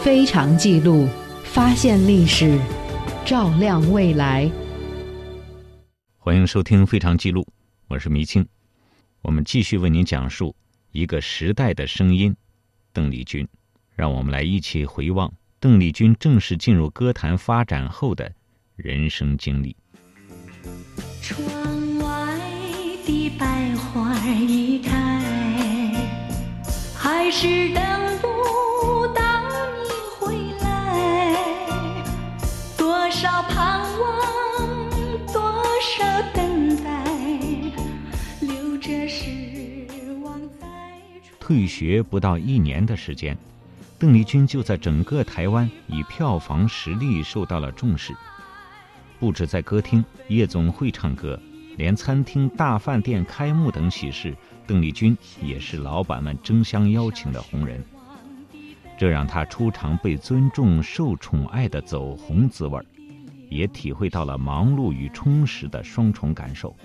非常记录，发现历史，照亮未来。欢迎收听《非常记录》，我是迷青。我们继续为您讲述一个时代的声音——邓丽君。让我们来一起回望邓丽君正式进入歌坛发展后的人生经历。窗外的百花已开，还是等不少盼望，多少等待，留着失望在。退学不到一年的时间。邓丽君就在整个台湾以票房实力受到了重视，不止在歌厅、夜总会唱歌，连餐厅、大饭店开幕等喜事，邓丽君也是老板们争相邀请的红人。这让她初尝被尊重、受宠爱的走红滋味儿，也体会到了忙碌与充实的双重感受。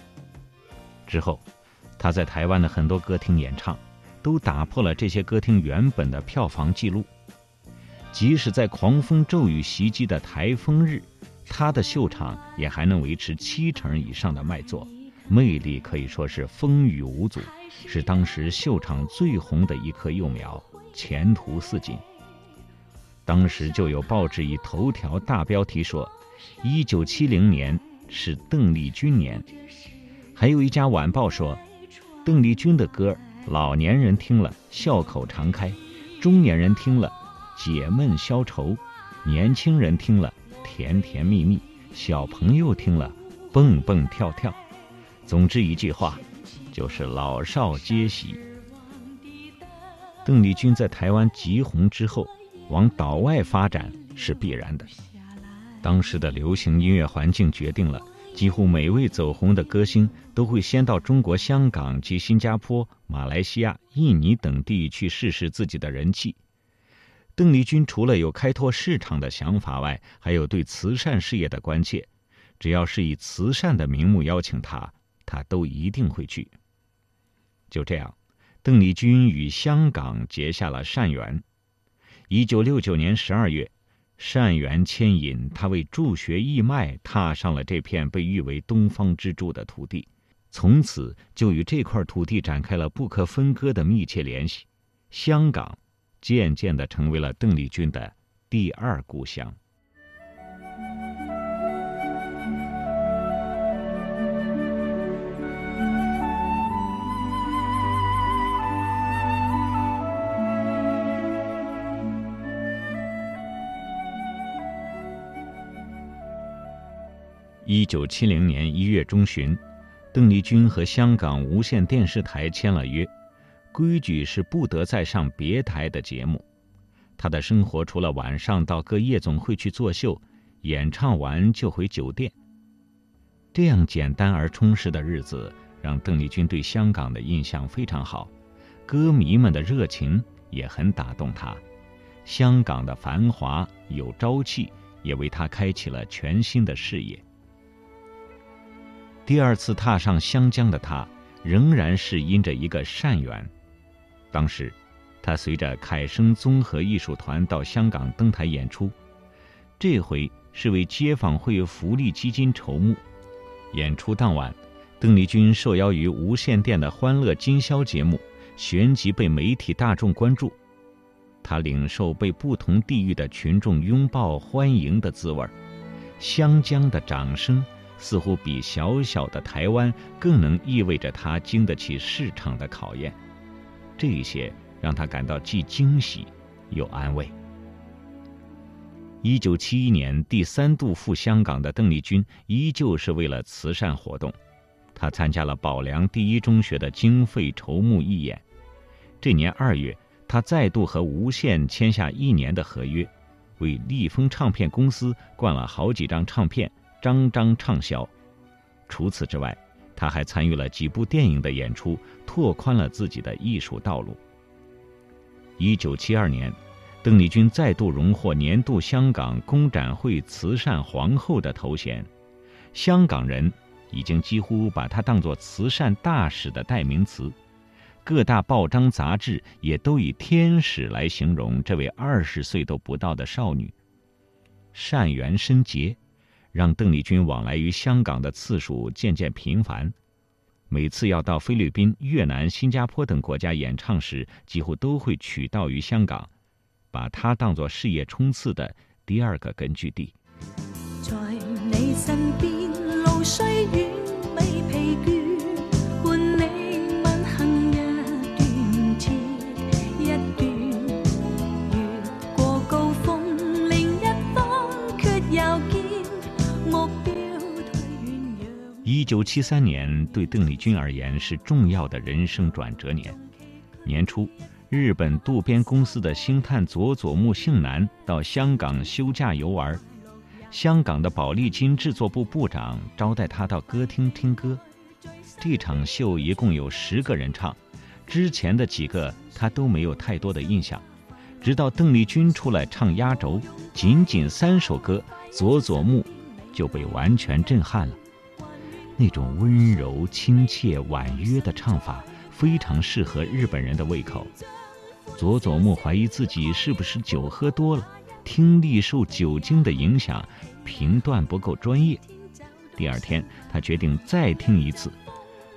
之后，他在台湾的很多歌厅演唱。都打破了这些歌厅原本的票房记录。即使在狂风骤雨袭击的台风日，他的秀场也还能维持七成以上的卖座，魅力可以说是风雨无阻，是当时秀场最红的一棵幼苗，前途似锦。当时就有报纸以头条大标题说：“一九七零年是邓丽君年。”还有一家晚报说：“邓丽君的歌。”老年人听了笑口常开，中年人听了解闷消愁，年轻人听了甜甜蜜蜜，小朋友听了蹦蹦跳跳。总之一句话，就是老少皆喜。邓丽君在台湾极红之后，往岛外发展是必然的。当时的流行音乐环境决定了。几乎每位走红的歌星都会先到中国香港及新加坡、马来西亚、印尼等地去试试自己的人气。邓丽君除了有开拓市场的想法外，还有对慈善事业的关切。只要是以慈善的名目邀请她，她都一定会去。就这样，邓丽君与香港结下了善缘。一九六九年十二月。善缘牵引，他为助学义卖，踏上了这片被誉为东方之珠的土地，从此就与这块土地展开了不可分割的密切联系。香港渐渐地成为了邓丽君的第二故乡。一九七零年一月中旬，邓丽君和香港无线电视台签了约，规矩是不得再上别台的节目。她的生活除了晚上到各夜总会去作秀，演唱完就回酒店。这样简单而充实的日子，让邓丽君对香港的印象非常好，歌迷们的热情也很打动她。香港的繁华有朝气，也为她开启了全新的事业。第二次踏上湘江的他，仍然是因着一个善缘。当时，他随着凯声综合艺术团到香港登台演出，这回是为街坊会福利基金筹募。演出当晚，邓丽君受邀于无线电的欢乐今宵节目，旋即被媒体大众关注。他领受被不同地域的群众拥抱欢迎的滋味，湘江的掌声。似乎比小小的台湾更能意味着他经得起市场的考验，这一些让他感到既惊喜又安慰。一九七一年第三度赴香港的邓丽君依旧是为了慈善活动，她参加了保良第一中学的经费筹募义演。这年二月，她再度和无线签下一年的合约，为立丰唱片公司灌了好几张唱片。张张畅销。除此之外，他还参与了几部电影的演出，拓宽了自己的艺术道路。一九七二年，邓丽君再度荣获年度香港公展会慈善皇后的头衔，香港人已经几乎把她当作慈善大使的代名词。各大报章杂志也都以“天使”来形容这位二十岁都不到的少女。善缘深结，让邓丽君往来于香港的次数渐渐频繁。每次要到菲律宾、越南、新加坡等国家演唱时，几乎都会取道于香港，把它当作事业冲刺的第二个根据地。在你身边，路虽远未疲倦，一九七三年对邓丽君而言是重要的人生转折年。年初，日本渡边公司的星探佐佐木幸男到香港休假游玩，香港的宝丽金制作部部长招待他到歌厅听歌。这场秀一共有十个人唱，之前的几个他都没有太多的印象，直到邓丽君出来唱压轴，仅仅三首歌，佐佐木就被完全震撼了。那种温柔、亲切、婉约的唱法，非常适合日本人的胃口。佐佐木怀疑自己是不是酒喝多了，听力受酒精的影响，评断不够专业。第二天，他决定再听一次。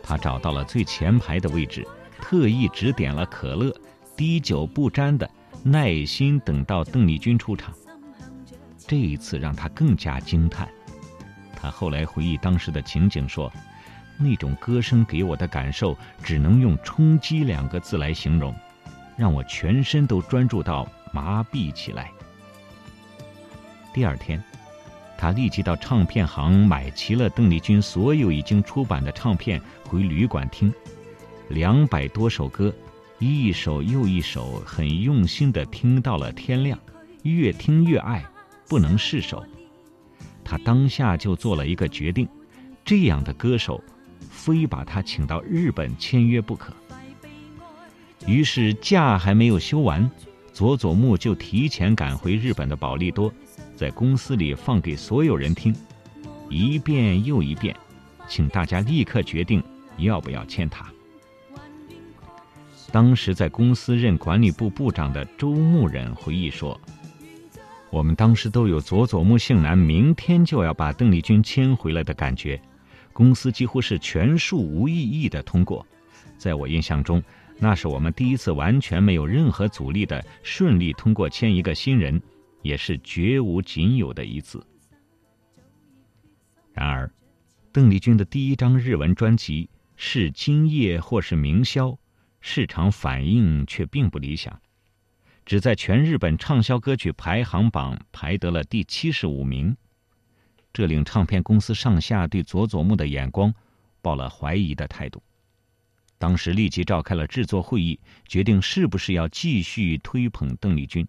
他找到了最前排的位置，特意只点了可乐，滴酒不沾的，耐心等到邓丽君出场。这一次让他更加惊叹。他后来回忆当时的情景说：“那种歌声给我的感受，只能用冲击两个字来形容，让我全身都专注到麻痹起来。”第二天，他立即到唱片行买齐了邓丽君所有已经出版的唱片，回旅馆听，两百多首歌，一首又一首，很用心地听到了天亮，越听越爱，不能释手。他当下就做了一个决定，这样的歌手，非把他请到日本签约不可。于是假还没有休完，佐佐木就提前赶回日本的宝利多，在公司里放给所有人听，一遍又一遍，请大家立刻决定要不要签他。当时在公司任管理部部长的周牧人回忆说。我们当时都有佐佐木幸男明天就要把邓丽君签回来的感觉，公司几乎是全数无异议的通过。在我印象中，那是我们第一次完全没有任何阻力的顺利通过签一个新人，也是绝无仅有的一次。然而，邓丽君的第一张日文专辑是今夜或是明宵，市场反应却并不理想。只在全日本畅销歌曲排行榜排得了第七十五名，这令唱片公司上下对佐佐木的眼光抱了怀疑的态度。当时立即召开了制作会议，决定是不是要继续推捧邓丽君。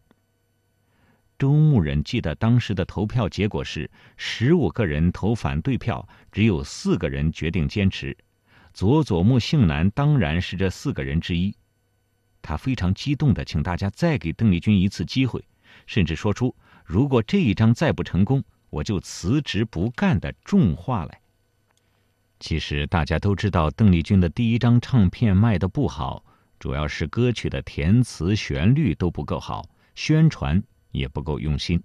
周牧人记得当时的投票结果是十五个人投反对票，只有四个人决定坚持。佐佐木幸男当然是这四个人之一。他非常激动的请大家再给邓丽君一次机会，甚至说出如果这一张再不成功，我就辞职不干的重话来。其实大家都知道，邓丽君的第一张唱片卖的不好，主要是歌曲的填词、旋律都不够好，宣传也不够用心，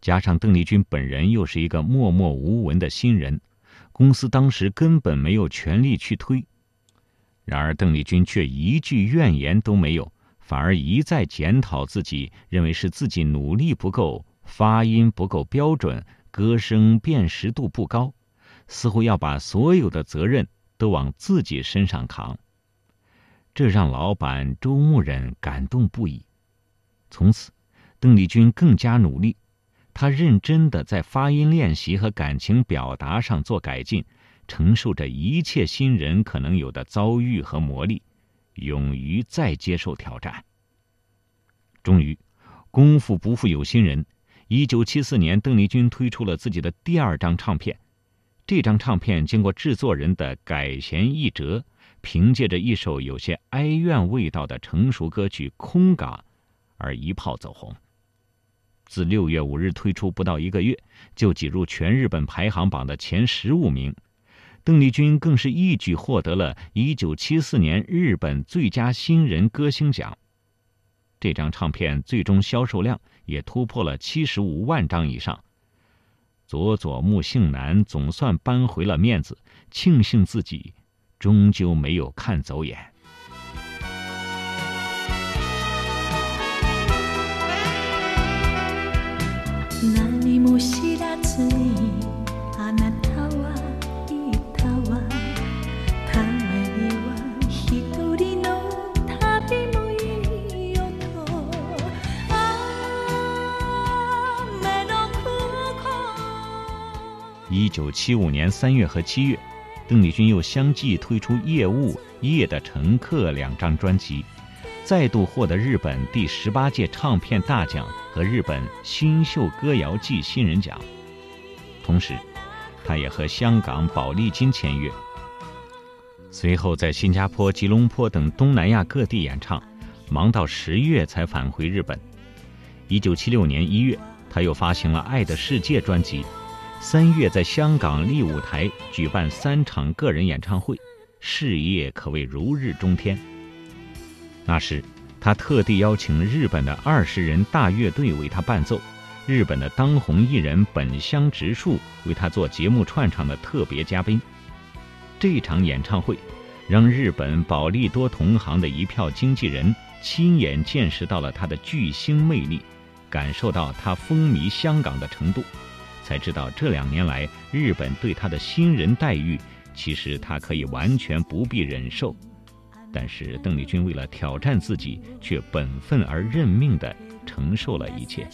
加上邓丽君本人又是一个默默无闻的新人，公司当时根本没有权力去推。然而，邓丽君却一句怨言都没有，反而一再检讨自己，认为是自己努力不够，发音不够标准，歌声辨识度不高，似乎要把所有的责任都往自己身上扛。这让老板周牧人感动不已。从此，邓丽君更加努力，她认真的在发音练习和感情表达上做改进。承受着一切新人可能有的遭遇和磨砺，勇于再接受挑战。终于，功夫不负有心人，一九七四年，邓丽君推出了自己的第二张唱片。这张唱片经过制作人的改弦易辙，凭借着一首有些哀怨味道的成熟歌曲《空港》，而一炮走红。自六月五日推出不到一个月，就挤入全日本排行榜的前十五名。邓丽君更是一举获得了1974年日本最佳新人歌星奖。这张唱片最终销售量也突破了75万张以上。佐佐木幸男总算扳回了面子，庆幸自己终究没有看走眼。九七五年三月和七月，邓丽君又相继推出《夜雾》《夜的乘客》两张专辑，再度获得日本第十八届唱片大奖和日本新秀歌谣季新人奖。同时，他也和香港宝丽金签约。随后在新加坡、吉隆坡等东南亚各地演唱，忙到十月才返回日本。一九七六年一月，他又发行了《爱的世界》专辑。三月在香港丽舞台举办三场个人演唱会，事业可谓如日中天。那时，他特地邀请日本的二十人大乐队为他伴奏，日本的当红艺人本乡直树为他做节目串场的特别嘉宾。这场演唱会，让日本宝利多同行的一票经纪人亲眼见识到了他的巨星魅力，感受到他风靡香港的程度。才知道这两年来日本对他的新人待遇，其实他可以完全不必忍受。但是邓丽君为了挑战自己，却本分而认命地承受了一切。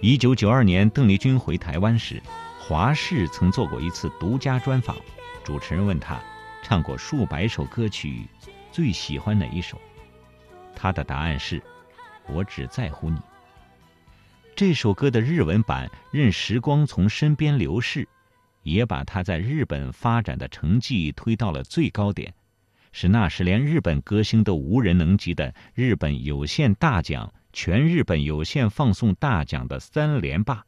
一九九二年，邓丽君回台湾时，华视曾做过一次独家专访。主持人问他，唱过数百首歌曲，最喜欢哪一首？他的答案是：我只在乎你。这首歌的日文版《任时光从身边流逝》，也把他在日本发展的成绩推到了最高点，是那时连日本歌星都无人能及的日本有线大奖、全日本有线放送大奖的三连霸，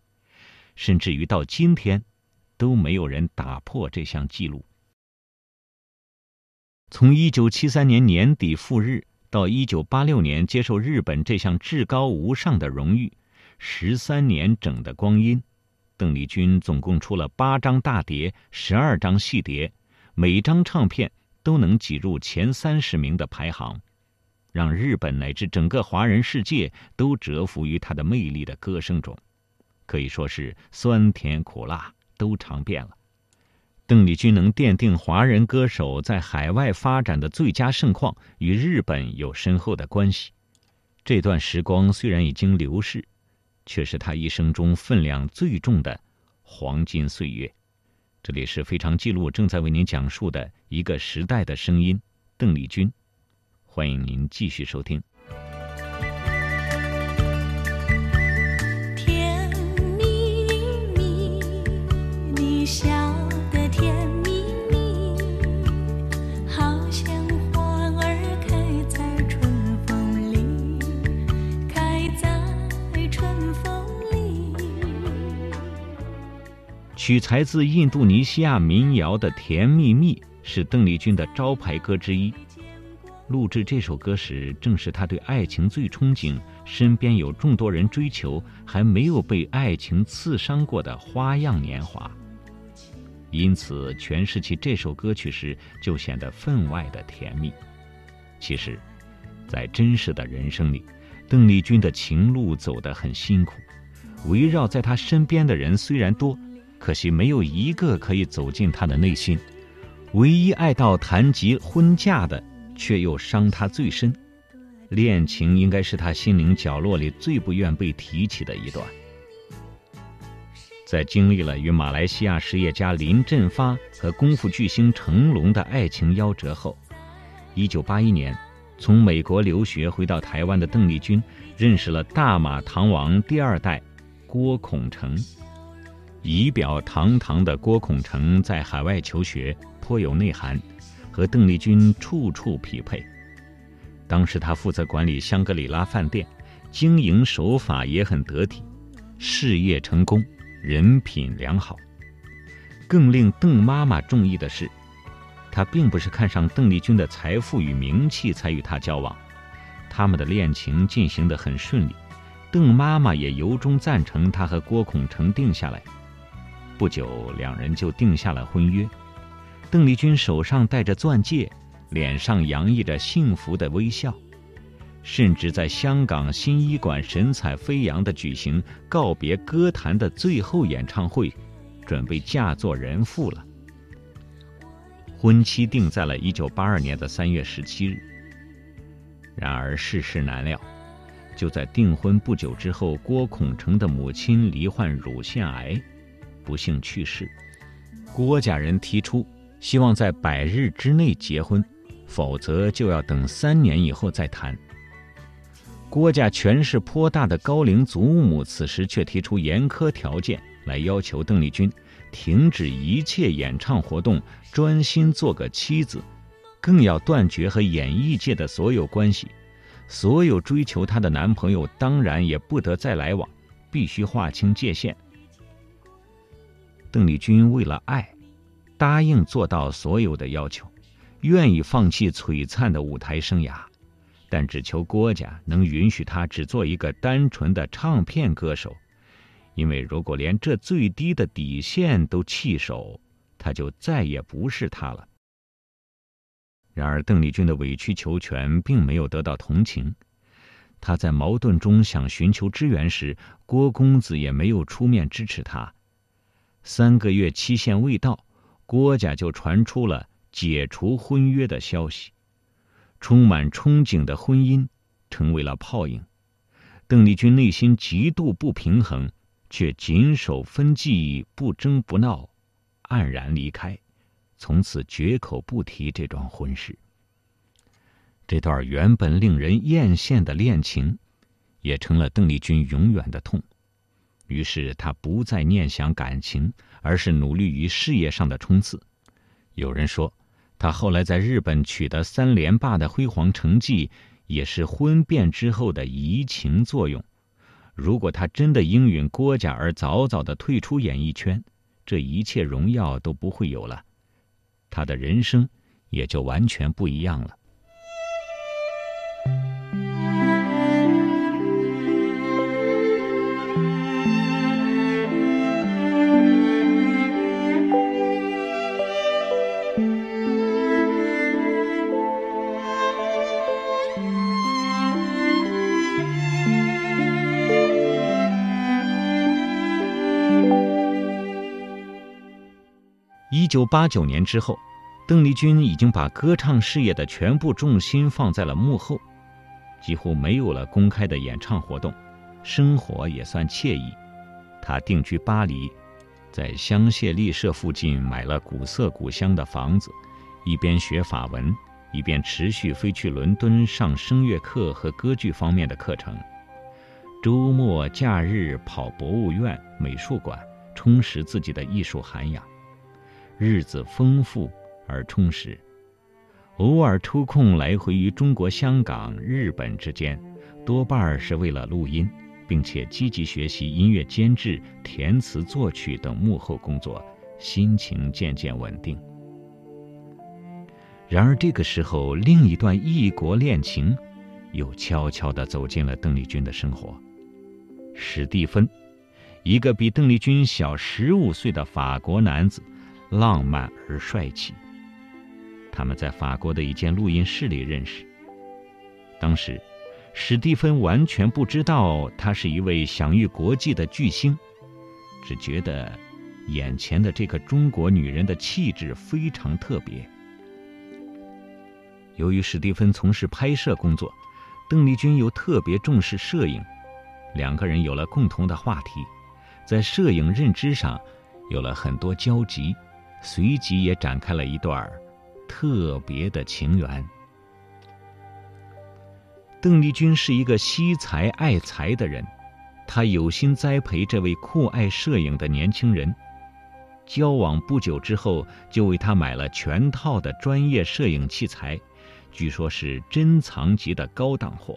甚至于到今天，都没有人打破这项纪录。从一九七三年年底赴日到一九八六年接受日本这项至高无上的荣誉。十三年整的光阴，邓丽君总共出了八张大碟、十二张细碟，每张唱片都能挤入前三十名的排行，让日本乃至整个华人世界都折服于她的魅力的歌声中，可以说是酸甜苦辣都尝遍了。邓丽君能奠定华人歌手在海外发展的最佳盛况，与日本有深厚的关系。这段时光虽然已经流逝。却是他一生中分量最重的黄金岁月。这里是非常记录正在为您讲述的一个时代的声音，邓丽君。欢迎您继续收听。取材自印度尼西亚民谣的《甜蜜蜜》是邓丽君的招牌歌之一。录制这首歌时，正是她对爱情最憧憬、身边有众多人追求，还没有被爱情刺伤过的花样年华。因此，诠释起这首歌曲时，就显得分外的甜蜜。其实，在真实的人生里，邓丽君的情路走得很辛苦，围绕在她身边的人虽然多。可惜没有一个可以走进他的内心，唯一爱到谈及婚嫁的，却又伤他最深。恋情应该是他心灵角落里最不愿被提起的一段。在经历了与马来西亚实业家林振发和功夫巨星成龙的爱情夭折后，一九八一年，从美国留学回到台湾的邓丽君，认识了大马唐王第二代郭孔成。仪表堂堂的郭孔成在海外求学颇有内涵，和邓丽君处处匹配。当时他负责管理香格里拉饭店，经营手法也很得体，事业成功，人品良好。更令邓妈妈中意的是，他并不是看上邓丽君的财富与名气才与她交往，他们的恋情进行得很顺利，邓妈妈也由衷赞成他和郭孔成定下来。不久，两人就定下了婚约。邓丽君手上戴着钻戒，脸上洋溢着幸福的微笑，甚至在香港新医馆神采飞扬地举行告别歌坛的最后演唱会。准备嫁做人妇了，婚期定在了一九八二年的三月十七日。然而世事难料，就在订婚不久之后，郭孔成的母亲罹患乳腺癌，不幸去世。郭家人提出希望在百日之内结婚，否则就要等三年以后再谈。郭家权势颇大的高龄祖母此时却提出严苛条件。来要求邓丽君停止一切演唱活动，专心做个妻子，更要断绝和演艺界的所有关系。所有追求她的男朋友当然也不得再来往，必须划清界限。邓丽君为了爱，答应做到所有的要求，愿意放弃璀璨的舞台生涯，但只求郭家能允许她只做一个单纯的唱片歌手。因为如果连这最低的底线都弃守，他就再也不是他了。然而，邓丽君的委曲求全并没有得到同情。他在矛盾中想寻求支援时，郭公子也没有出面支持他。三个月期限未到，郭家就传出了解除婚约的消息。充满憧憬的婚姻成为了泡影。邓丽君内心极度不平衡。却谨守分际，不争不闹，黯然离开，从此绝口不提这桩婚事。这段原本令人艳羡的恋情，也成了邓丽君永远的痛。于是他不再念想感情，而是努力于事业上的冲刺。有人说，他后来在日本取得三连霸的辉煌成绩，也是婚变之后的移情作用。如果他真的应允郭家而早早的退出演艺圈，这一切荣耀都不会有了，他的人生也就完全不一样了。九八九年之后，邓丽君已经把歌唱事业的全部重心放在了幕后，几乎没有了公开的演唱活动，生活也算惬意。她定居巴黎，在香榭丽舍附近买了古色古香的房子，一边学法文，一边持续飞去伦敦上声乐课和歌剧方面的课程。周末假日跑博物院、美术馆，充实自己的艺术涵养。日子丰富而充实，偶尔抽空来回于中国香港、日本之间，多半是为了录音，并且积极学习音乐监制、填词作曲等幕后工作，心情渐渐稳定。然而这个时候，另一段异国恋情又悄悄地走进了邓丽君的生活。史蒂芬，一个比邓丽君小十五岁的法国男子。浪漫而帅气。他们在法国的一间录音室里认识。当时，史蒂芬完全不知道他是一位享誉国际的巨星，只觉得眼前的这个中国女人的气质非常特别。由于史蒂芬从事拍摄工作，邓丽君又特别重视摄影，两个人有了共同的话题，在摄影认知上有了很多交集。随即也展开了一段特别的情缘。邓丽君是一个惜才爱才的人，她有心栽培这位酷爱摄影的年轻人。交往不久之后，就为他买了全套的专业摄影器材，据说是珍藏级的高档货。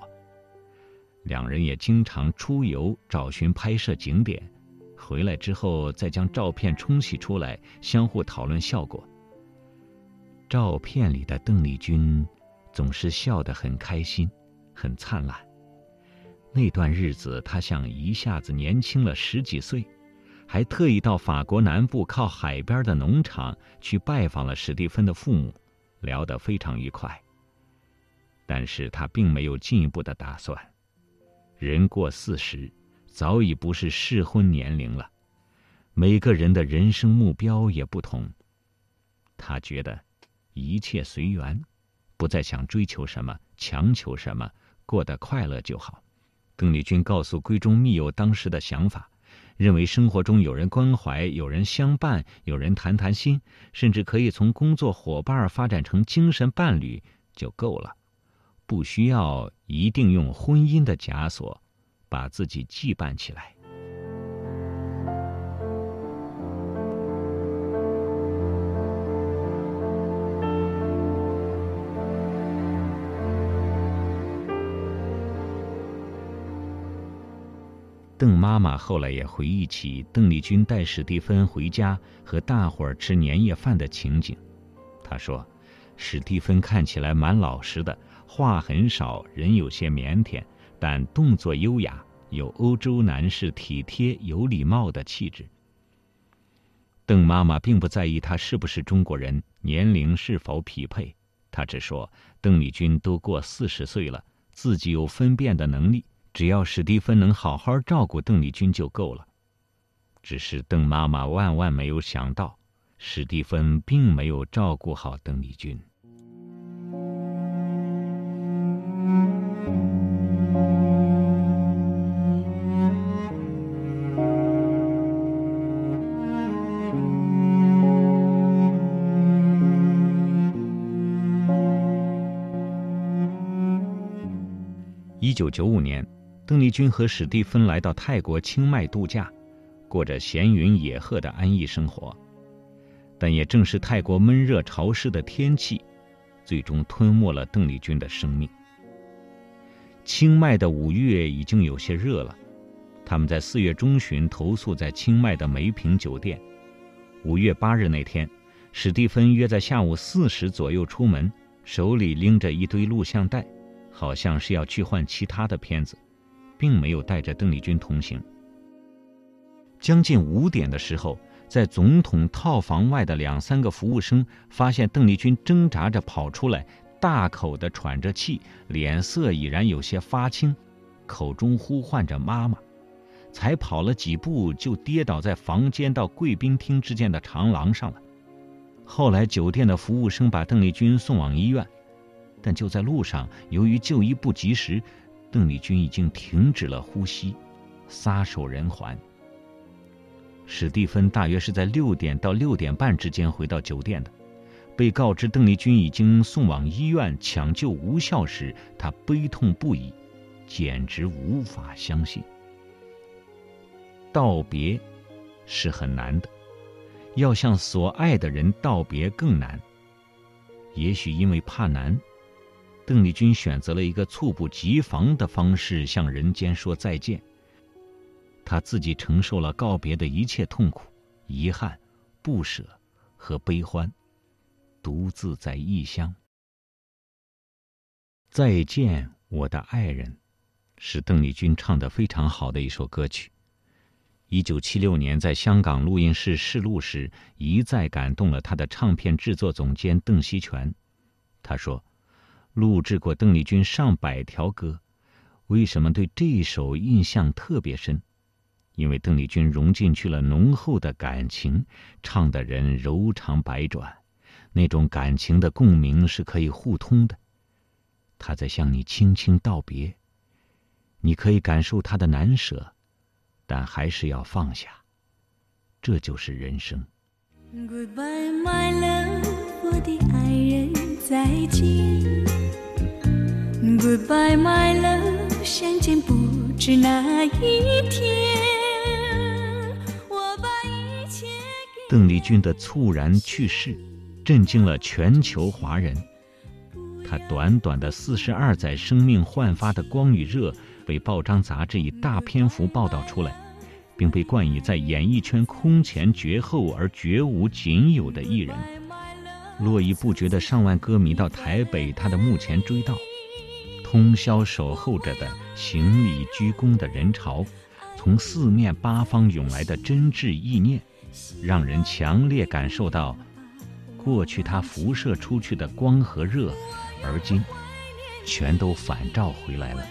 两人也经常出游，找寻拍摄景点，回来之后再将照片冲洗出来，相互讨论效果。照片里的邓丽君总是笑得很开心，很灿烂。那段日子，她像一下子年轻了十几岁，还特意到法国南部靠海边的农场去拜访了史蒂芬的父母，聊得非常愉快。但是她并没有进一步的打算。人过四十，早已不是适婚年龄了，每个人的人生目标也不同。他觉得。一切随缘，不再想追求什么、强求什么，过得快乐就好。邓丽君告诉闺中密友当时的想法，认为生活中有人关怀、有人相伴、有人谈谈心，甚至可以从工作伙伴发展成精神伴侣就够了，不需要一定用婚姻的枷锁把自己羁绊起来。邓妈妈后来也回忆起邓丽君带史蒂芬回家和大伙儿吃年夜饭的情景。她说：“史蒂芬看起来蛮老实的，话很少，人有些腼腆，但动作优雅，有欧洲男士体贴有礼貌的气质。”邓妈妈并不在意他是不是中国人，年龄是否匹配，她只说：“邓丽君都过四十岁了，自己有分辨的能力。”只要史蒂芬能好好照顾邓丽君就够了。只是邓妈妈万万没有想到，史蒂芬并没有照顾好邓丽君。一九九五年。邓丽君和史蒂芬来到泰国清迈度假，过着闲云野鹤的安逸生活。但也正是泰国闷热潮湿的天气，最终吞没了邓丽君的生命。清迈的五月已经有些热了，他们在四月中旬投宿在清迈的梅平酒店。五月八日那天，史蒂芬约在下午四时左右出门，手里拎着一堆录像带，好像是要去换其他的片子。并没有带着邓丽君同行。将近五点的时候，在总统套房外的两三个服务生发现邓丽君挣扎着跑出来，大口的喘着气，脸色已然有些发青，口中呼唤着妈妈。才跑了几步，就跌倒在房间到贵宾厅之间的长廊上了。后来，酒店的服务生把邓丽君送往医院，但就在路上，由于就医不及时。邓丽君已经停止了呼吸，撒手人寰。史蒂芬大约是在六点到六点半之间回到酒店的。被告知邓丽君已经送往医院抢救无效时，他悲痛不已，简直无法相信。道别是很难的，要向所爱的人道别更难。也许因为怕难。邓丽君选择了一个猝不及防的方式向人间说再见。她自己承受了告别的一切痛苦、遗憾、不舍和悲欢，独自在异乡。再见，我的爱人，是邓丽君唱的非常好的一首歌曲。一九七六年在香港录音室试录时，一再感动了他的唱片制作总监邓锡全。他说。录制过邓丽君上百条歌，为什么对这一首印象特别深？因为邓丽君融进去了浓厚的感情，唱的人柔肠百转，那种感情的共鸣是可以互通的。她在向你轻轻道别，你可以感受她的难舍，但还是要放下。这就是人生。Goodbye, my love，我的爱人，再见。Goodbye, my love，相见不知哪一天。邓丽君的猝然去世，震惊了全球华人。她短短的四十二载生命焕发的光与热，被报章杂志以大篇幅报道出来，并被冠以在演艺圈空前绝后而绝无仅有的艺人。络绎不绝的上万歌迷到台北她的墓前追悼，通宵守候着的行礼鞠躬的人潮，从四面八方涌来的真挚意念，让人强烈感受到，过去它辐射出去的光和热，而今，全都反照回来了。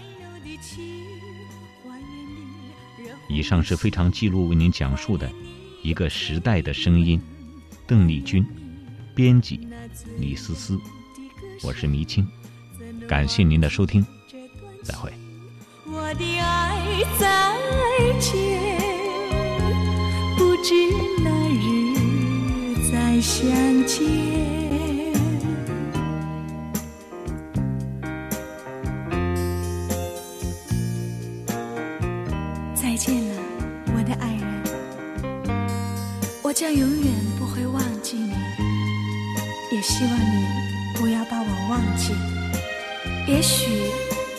以上是非常记录为您讲述的一个时代的声音，邓丽君。编辑李思思，我是迷青，感谢您的收听，再会。我的爱再见，不知哪日再相见。再见了，我的爱人，我将永远不会忘记你，也希望你不要把我忘记。也许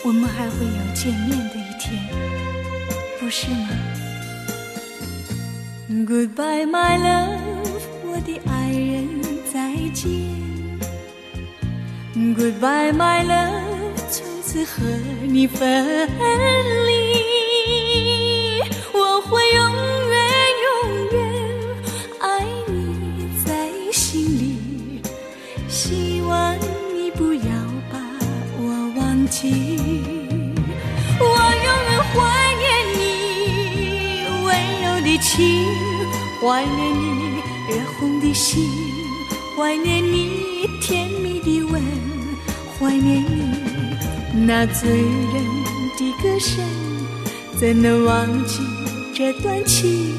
我们还会有见面的一天，不是吗？Goodbye, my love，我的爱人，再见。Goodbye, my love，从此和你分离。的情，怀念你热红的心，怀念你甜蜜的吻，怀念你那醉人的歌声，怎能忘记？这段情，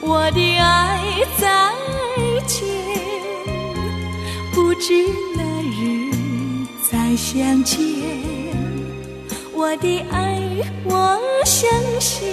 我的爱再见，不知哪日再相见。我的爱，我相信，